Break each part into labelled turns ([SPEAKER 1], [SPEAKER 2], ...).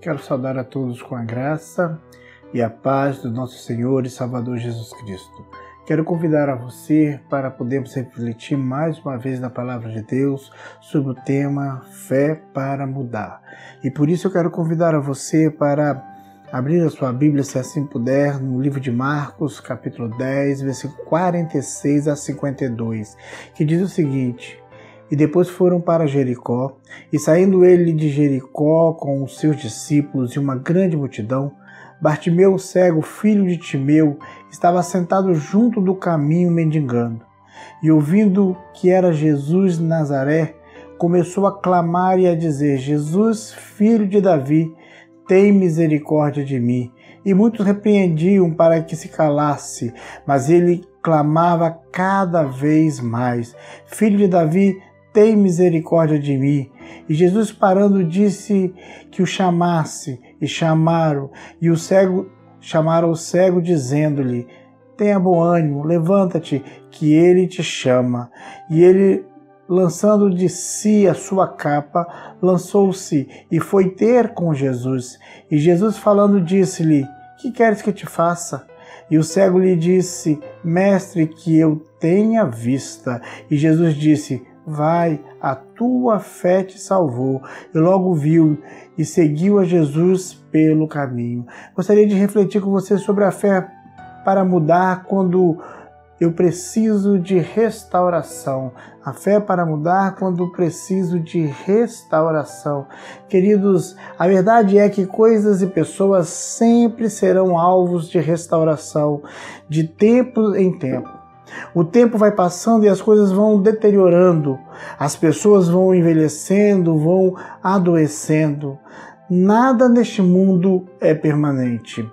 [SPEAKER 1] Quero saudar a todos com a graça e a paz do nosso Senhor e Salvador Jesus Cristo. Quero convidar a você para podermos refletir mais uma vez na palavra de Deus sobre o tema Fé para Mudar. E por isso eu quero convidar a você para abrir a sua Bíblia, se assim puder, no livro de Marcos, capítulo 10, versículo 46 a 52, que diz o seguinte: e depois foram para Jericó. E saindo ele de Jericó com os seus discípulos e uma grande multidão, Bartimeu, cego, filho de Timeu, estava sentado junto do caminho mendigando. E ouvindo que era Jesus de Nazaré, começou a clamar e a dizer: Jesus, filho de Davi, tem misericórdia de mim. E muitos repreendiam para que se calasse, mas ele clamava cada vez mais: Filho de Davi, tem misericórdia de mim. E Jesus parando disse que o chamasse, e chamaram, e o cego chamaram o cego dizendo-lhe: Tenha bom ânimo, levanta-te, que ele te chama. E ele, lançando de si a sua capa, lançou-se e foi ter com Jesus. E Jesus falando disse-lhe: Que queres que te faça? E o cego lhe disse: Mestre, que eu tenha vista. E Jesus disse: Vai, a tua fé te salvou. E logo viu e seguiu a Jesus pelo caminho. Gostaria de refletir com você sobre a fé para mudar quando eu preciso de restauração. A fé para mudar quando preciso de restauração. Queridos, a verdade é que coisas e pessoas sempre serão alvos de restauração, de tempo em tempo. O tempo vai passando e as coisas vão deteriorando, as pessoas vão envelhecendo, vão adoecendo. Nada neste mundo é permanente.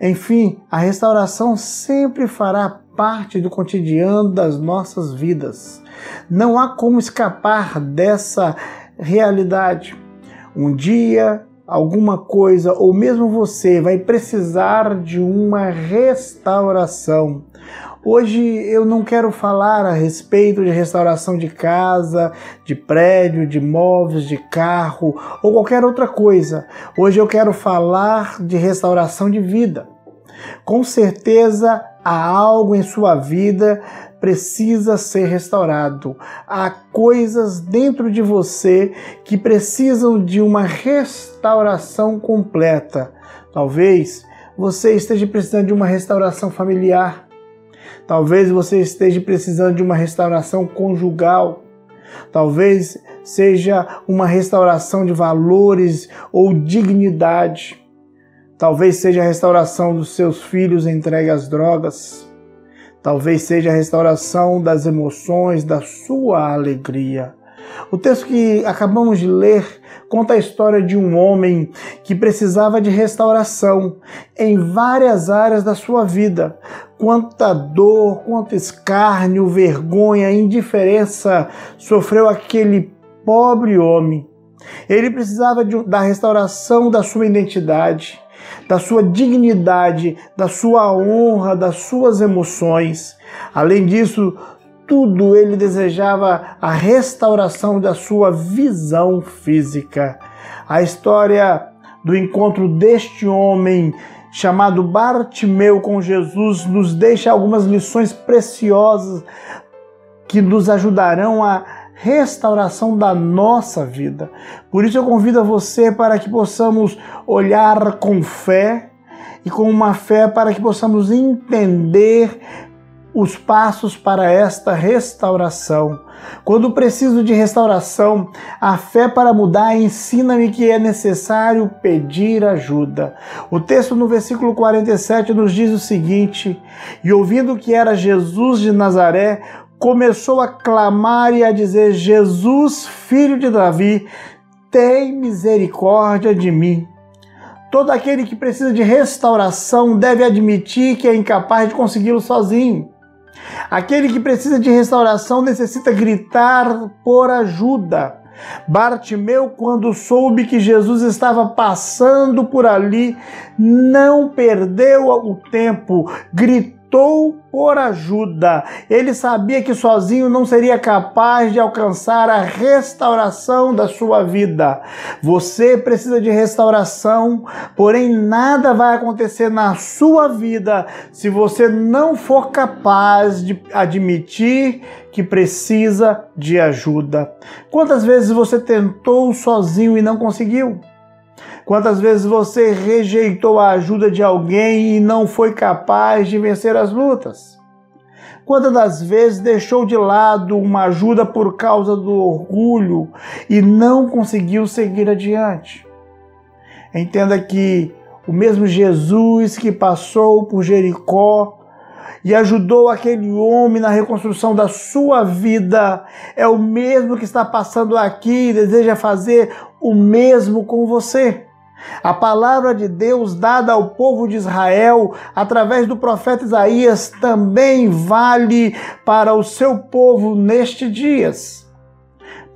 [SPEAKER 1] Enfim, a restauração sempre fará parte do cotidiano das nossas vidas. Não há como escapar dessa realidade. Um dia, alguma coisa, ou mesmo você, vai precisar de uma restauração. Hoje eu não quero falar a respeito de restauração de casa, de prédio, de móveis, de carro ou qualquer outra coisa. Hoje eu quero falar de restauração de vida. Com certeza há algo em sua vida precisa ser restaurado. Há coisas dentro de você que precisam de uma restauração completa. Talvez você esteja precisando de uma restauração familiar. Talvez você esteja precisando de uma restauração conjugal. Talvez seja uma restauração de valores ou dignidade. Talvez seja a restauração dos seus filhos entregue às drogas. Talvez seja a restauração das emoções, da sua alegria. O texto que acabamos de ler conta a história de um homem que precisava de restauração em várias áreas da sua vida. Quanta dor, quanto escárnio, vergonha, indiferença sofreu aquele pobre homem. Ele precisava de, da restauração da sua identidade, da sua dignidade, da sua honra, das suas emoções. Além disso, tudo ele desejava a restauração da sua visão física. A história do encontro deste homem chamado Bartimeu com Jesus nos deixa algumas lições preciosas que nos ajudarão a restauração da nossa vida. Por isso eu convido a você para que possamos olhar com fé e com uma fé para que possamos entender os passos para esta restauração. Quando preciso de restauração, a fé para mudar ensina-me que é necessário pedir ajuda. O texto no versículo 47 nos diz o seguinte: E ouvindo que era Jesus de Nazaré, começou a clamar e a dizer: Jesus, filho de Davi, tem misericórdia de mim. Todo aquele que precisa de restauração deve admitir que é incapaz de consegui-lo sozinho. Aquele que precisa de restauração necessita gritar por ajuda. Bartimeu, quando soube que Jesus estava passando por ali, não perdeu o tempo, gritou gritou por ajuda. Ele sabia que sozinho não seria capaz de alcançar a restauração da sua vida. Você precisa de restauração, porém nada vai acontecer na sua vida se você não for capaz de admitir que precisa de ajuda. Quantas vezes você tentou sozinho e não conseguiu? Quantas vezes você rejeitou a ajuda de alguém e não foi capaz de vencer as lutas? Quantas das vezes deixou de lado uma ajuda por causa do orgulho e não conseguiu seguir adiante? Entenda que o mesmo Jesus que passou por Jericó e ajudou aquele homem na reconstrução da sua vida é o mesmo que está passando aqui e deseja fazer o mesmo com você. A palavra de Deus dada ao povo de Israel através do profeta Isaías também vale para o seu povo nestes dias.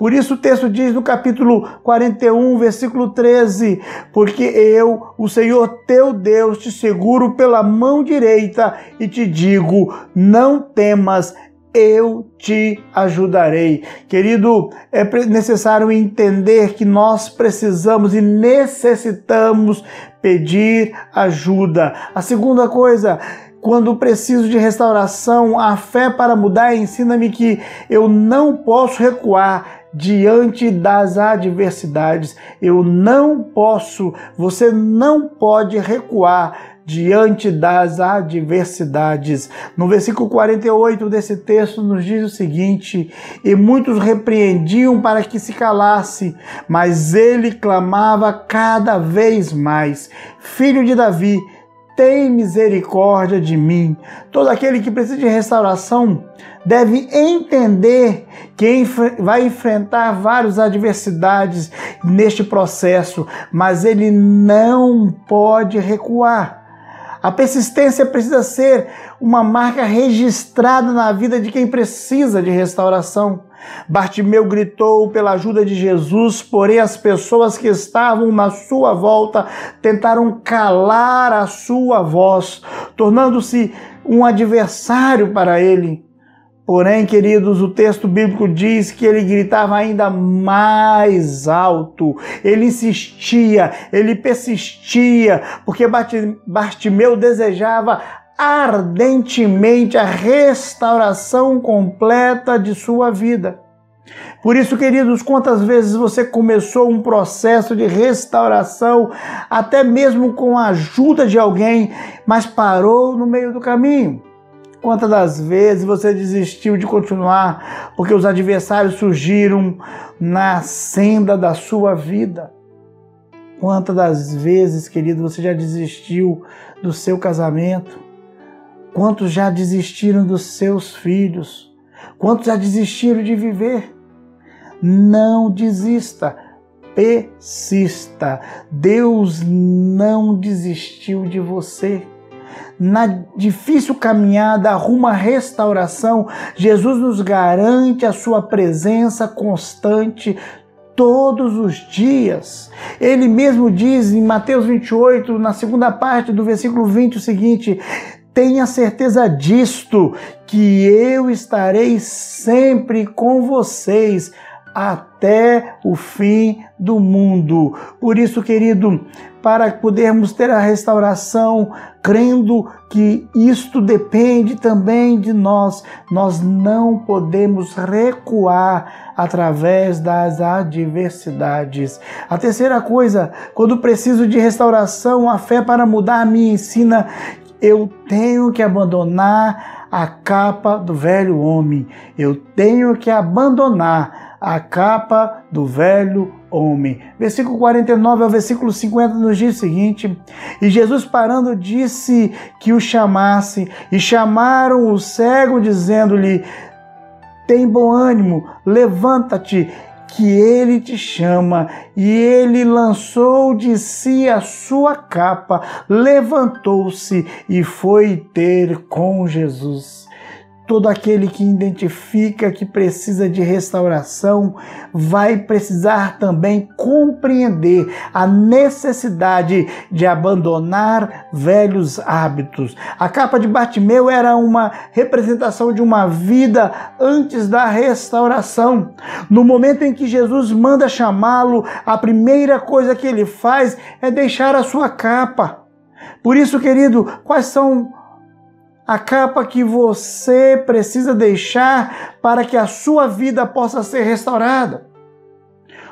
[SPEAKER 1] Por isso o texto diz no capítulo 41, versículo 13: Porque eu, o Senhor teu Deus, te seguro pela mão direita e te digo: não temas, eu te ajudarei. Querido, é necessário entender que nós precisamos e necessitamos pedir ajuda. A segunda coisa, quando preciso de restauração, a fé para mudar ensina-me que eu não posso recuar diante das adversidades. Eu não posso, você não pode recuar diante das adversidades. No versículo 48 desse texto nos diz o seguinte: E muitos repreendiam para que se calasse, mas ele clamava cada vez mais: Filho de Davi, tem misericórdia de mim. Todo aquele que precisa de restauração deve entender que vai enfrentar várias adversidades neste processo, mas ele não pode recuar. A persistência precisa ser uma marca registrada na vida de quem precisa de restauração. Bartimeu gritou pela ajuda de Jesus, porém as pessoas que estavam na sua volta tentaram calar a sua voz, tornando-se um adversário para ele. Porém, queridos, o texto bíblico diz que ele gritava ainda mais alto, ele insistia, ele persistia, porque Bartimeu desejava ardentemente a restauração completa de sua vida. Por isso, queridos, quantas vezes você começou um processo de restauração, até mesmo com a ajuda de alguém, mas parou no meio do caminho? Quantas das vezes você desistiu de continuar porque os adversários surgiram na senda da sua vida? Quantas das vezes, querido, você já desistiu do seu casamento? Quantos já desistiram dos seus filhos? Quantos já desistiram de viver? Não desista, persista. Deus não desistiu de você na difícil caminhada rumo à restauração, Jesus nos garante a sua presença constante todos os dias. Ele mesmo diz em Mateus 28, na segunda parte do versículo 20, o seguinte: Tenha certeza disto, que eu estarei sempre com vocês até o fim do mundo. Por isso, querido, para podermos ter a restauração, crendo que isto depende também de nós, nós não podemos recuar através das adversidades. A terceira coisa, quando preciso de restauração, a fé para mudar me ensina eu tenho que abandonar a capa do velho homem. Eu tenho que abandonar a capa do velho homem. Versículo 49 ao versículo 50 nos diz o seguinte: E Jesus parando disse que o chamasse, e chamaram o cego, dizendo-lhe: Tem bom ânimo, levanta-te, que ele te chama. E ele lançou de si a sua capa, levantou-se e foi ter com Jesus. Todo aquele que identifica que precisa de restauração vai precisar também compreender a necessidade de abandonar velhos hábitos. A capa de Bartimeu era uma representação de uma vida antes da restauração. No momento em que Jesus manda chamá-lo, a primeira coisa que ele faz é deixar a sua capa. Por isso, querido, quais são a capa que você precisa deixar para que a sua vida possa ser restaurada?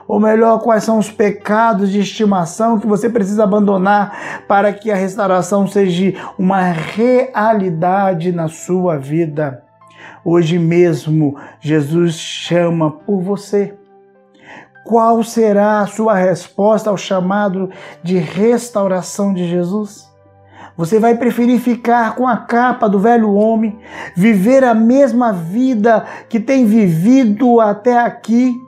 [SPEAKER 1] Ou melhor, quais são os pecados de estimação que você precisa abandonar para que a restauração seja uma realidade na sua vida? Hoje mesmo, Jesus chama por você. Qual será a sua resposta ao chamado de restauração de Jesus? Você vai preferir ficar com a capa do velho homem, viver a mesma vida que tem vivido até aqui?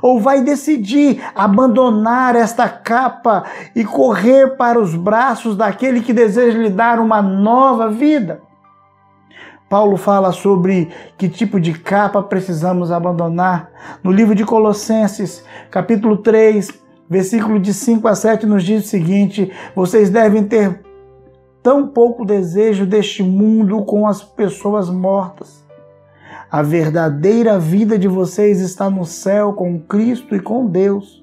[SPEAKER 1] Ou vai decidir abandonar esta capa e correr para os braços daquele que deseja lhe dar uma nova vida? Paulo fala sobre que tipo de capa precisamos abandonar. No livro de Colossenses, capítulo 3, versículo de 5 a 7, nos diz o seguinte: Vocês devem ter tão pouco desejo deste mundo com as pessoas mortas. A verdadeira vida de vocês está no céu com Cristo e com Deus.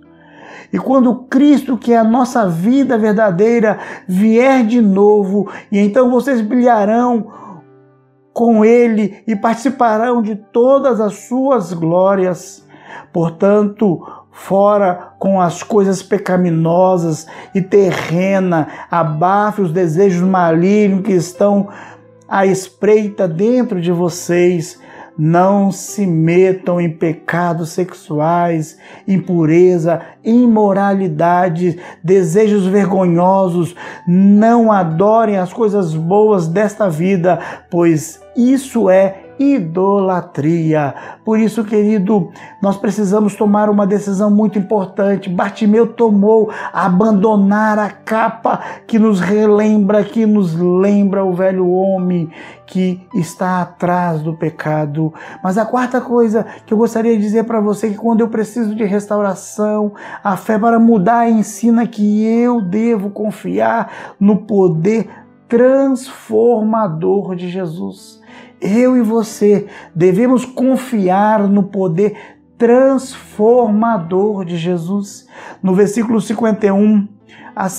[SPEAKER 1] E quando Cristo, que é a nossa vida verdadeira, vier de novo, e então vocês brilharão com Ele e participarão de todas as suas glórias. Portanto, fora com as coisas pecaminosas e terrena, abafe os desejos malignos que estão à espreita dentro de vocês. Não se metam em pecados sexuais, impureza, imoralidade, desejos vergonhosos. Não adorem as coisas boas desta vida, pois isso é idolatria. Por isso, querido, nós precisamos tomar uma decisão muito importante. Bartimeu tomou abandonar a capa que nos relembra, que nos lembra o velho homem que está atrás do pecado. Mas a quarta coisa que eu gostaria de dizer para você é que quando eu preciso de restauração, a fé para mudar ensina que eu devo confiar no poder transformador de Jesus eu e você devemos confiar no poder transformador de Jesus. No versículo 51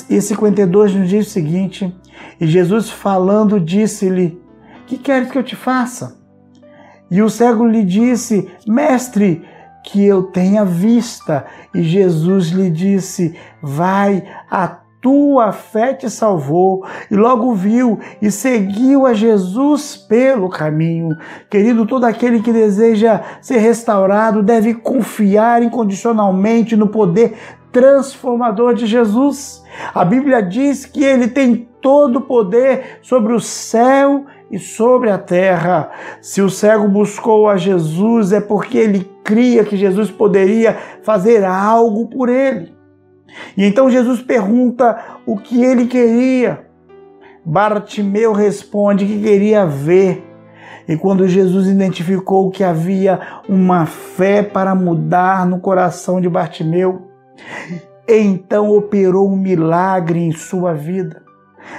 [SPEAKER 1] e 52 nos diz o seguinte: E Jesus falando disse-lhe: Que queres que eu te faça? E o cego lhe disse: Mestre, que eu tenha vista. E Jesus lhe disse: Vai, a tua fé te salvou. E logo viu e seguiu a Jesus pelo caminho. Querido, todo aquele que deseja ser restaurado deve confiar incondicionalmente no poder transformador de Jesus. A Bíblia diz que ele tem todo o poder sobre o céu e sobre a terra. Se o cego buscou a Jesus, é porque ele cria que Jesus poderia fazer algo por ele. E então Jesus pergunta o que ele queria. Bartimeu responde que queria ver. E quando Jesus identificou que havia uma fé para mudar no coração de Bartimeu, então operou um milagre em sua vida.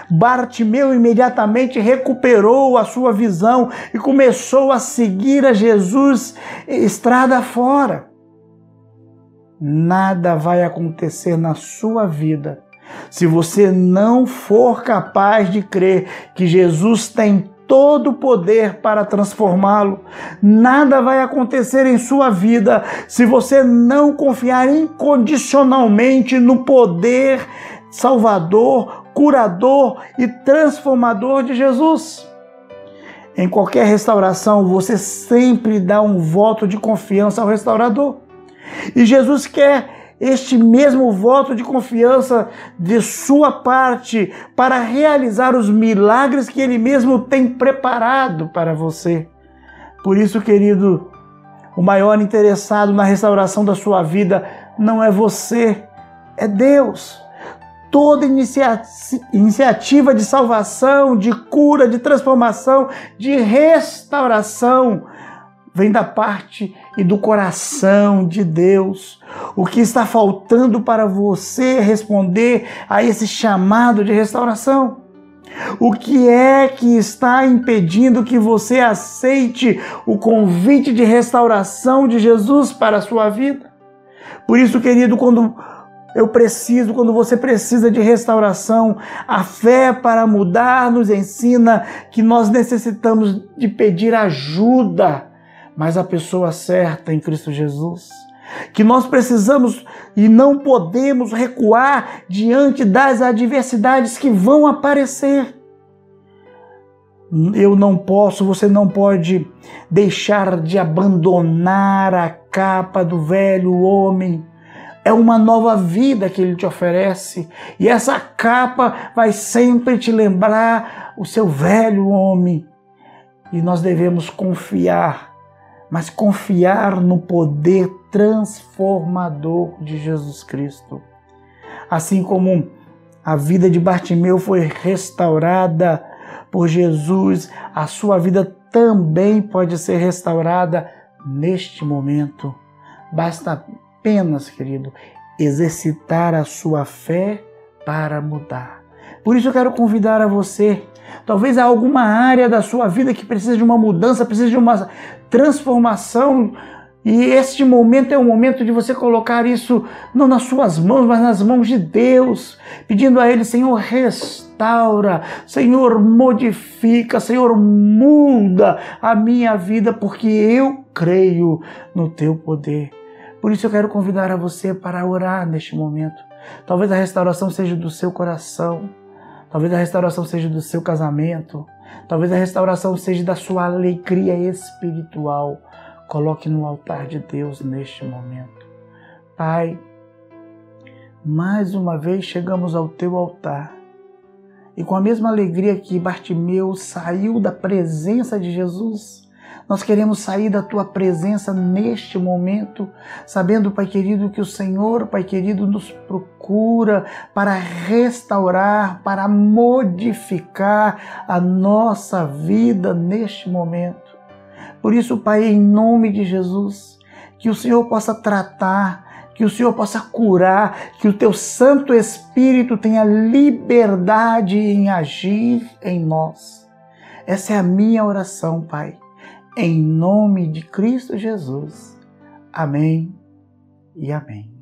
[SPEAKER 1] Bartimeu imediatamente recuperou a sua visão e começou a seguir a Jesus estrada fora nada vai acontecer na sua vida se você não for capaz de crer que Jesus tem todo o poder para transformá-lo. Nada vai acontecer em sua vida se você não confiar incondicionalmente no poder salvador, curador e transformador de Jesus. Em qualquer restauração, você sempre dá um voto de confiança ao restaurador. E Jesus quer este mesmo voto de confiança de sua parte para realizar os milagres que ele mesmo tem preparado para você. Por isso, querido, o maior interessado na restauração da sua vida não é você, é Deus. toda inicia iniciativa de salvação, de cura, de transformação, de restauração vem da parte e do coração de Deus. O que está faltando para você responder a esse chamado de restauração? O que é que está impedindo que você aceite o convite de restauração de Jesus para a sua vida? Por isso, querido, quando eu preciso, quando você precisa de restauração, a fé para mudar nos ensina que nós necessitamos de pedir ajuda, mas a pessoa certa em Cristo Jesus. Que nós precisamos e não podemos recuar diante das adversidades que vão aparecer. Eu não posso, você não pode deixar de abandonar a capa do velho homem é uma nova vida que ele te oferece. E essa capa vai sempre te lembrar o seu velho homem. E nós devemos confiar, mas confiar no poder transformador de Jesus Cristo. Assim como a vida de Bartimeu foi restaurada por Jesus, a sua vida também pode ser restaurada neste momento. Basta apenas, querido, exercitar a sua fé para mudar. Por isso eu quero convidar a você. Talvez há alguma área da sua vida que precisa de uma mudança, precisa de uma transformação. E este momento é o momento de você colocar isso não nas suas mãos, mas nas mãos de Deus, pedindo a Ele, Senhor, restaura, Senhor, modifica, Senhor, muda a minha vida, porque eu creio no Teu poder. Por isso eu quero convidar a você para orar neste momento. Talvez a restauração seja do seu coração, talvez a restauração seja do seu casamento, talvez a restauração seja da sua alegria espiritual. Coloque no altar de Deus neste momento. Pai, mais uma vez chegamos ao teu altar. E com a mesma alegria que Bartimeu saiu da presença de Jesus, nós queremos sair da tua presença neste momento, sabendo, Pai querido, que o Senhor, Pai querido, nos procura para restaurar, para modificar a nossa vida neste momento. Por isso, Pai, em nome de Jesus, que o Senhor possa tratar, que o Senhor possa curar, que o teu Santo Espírito tenha liberdade em agir em nós. Essa é a minha oração, Pai em nome de Cristo Jesus. Amém e amém.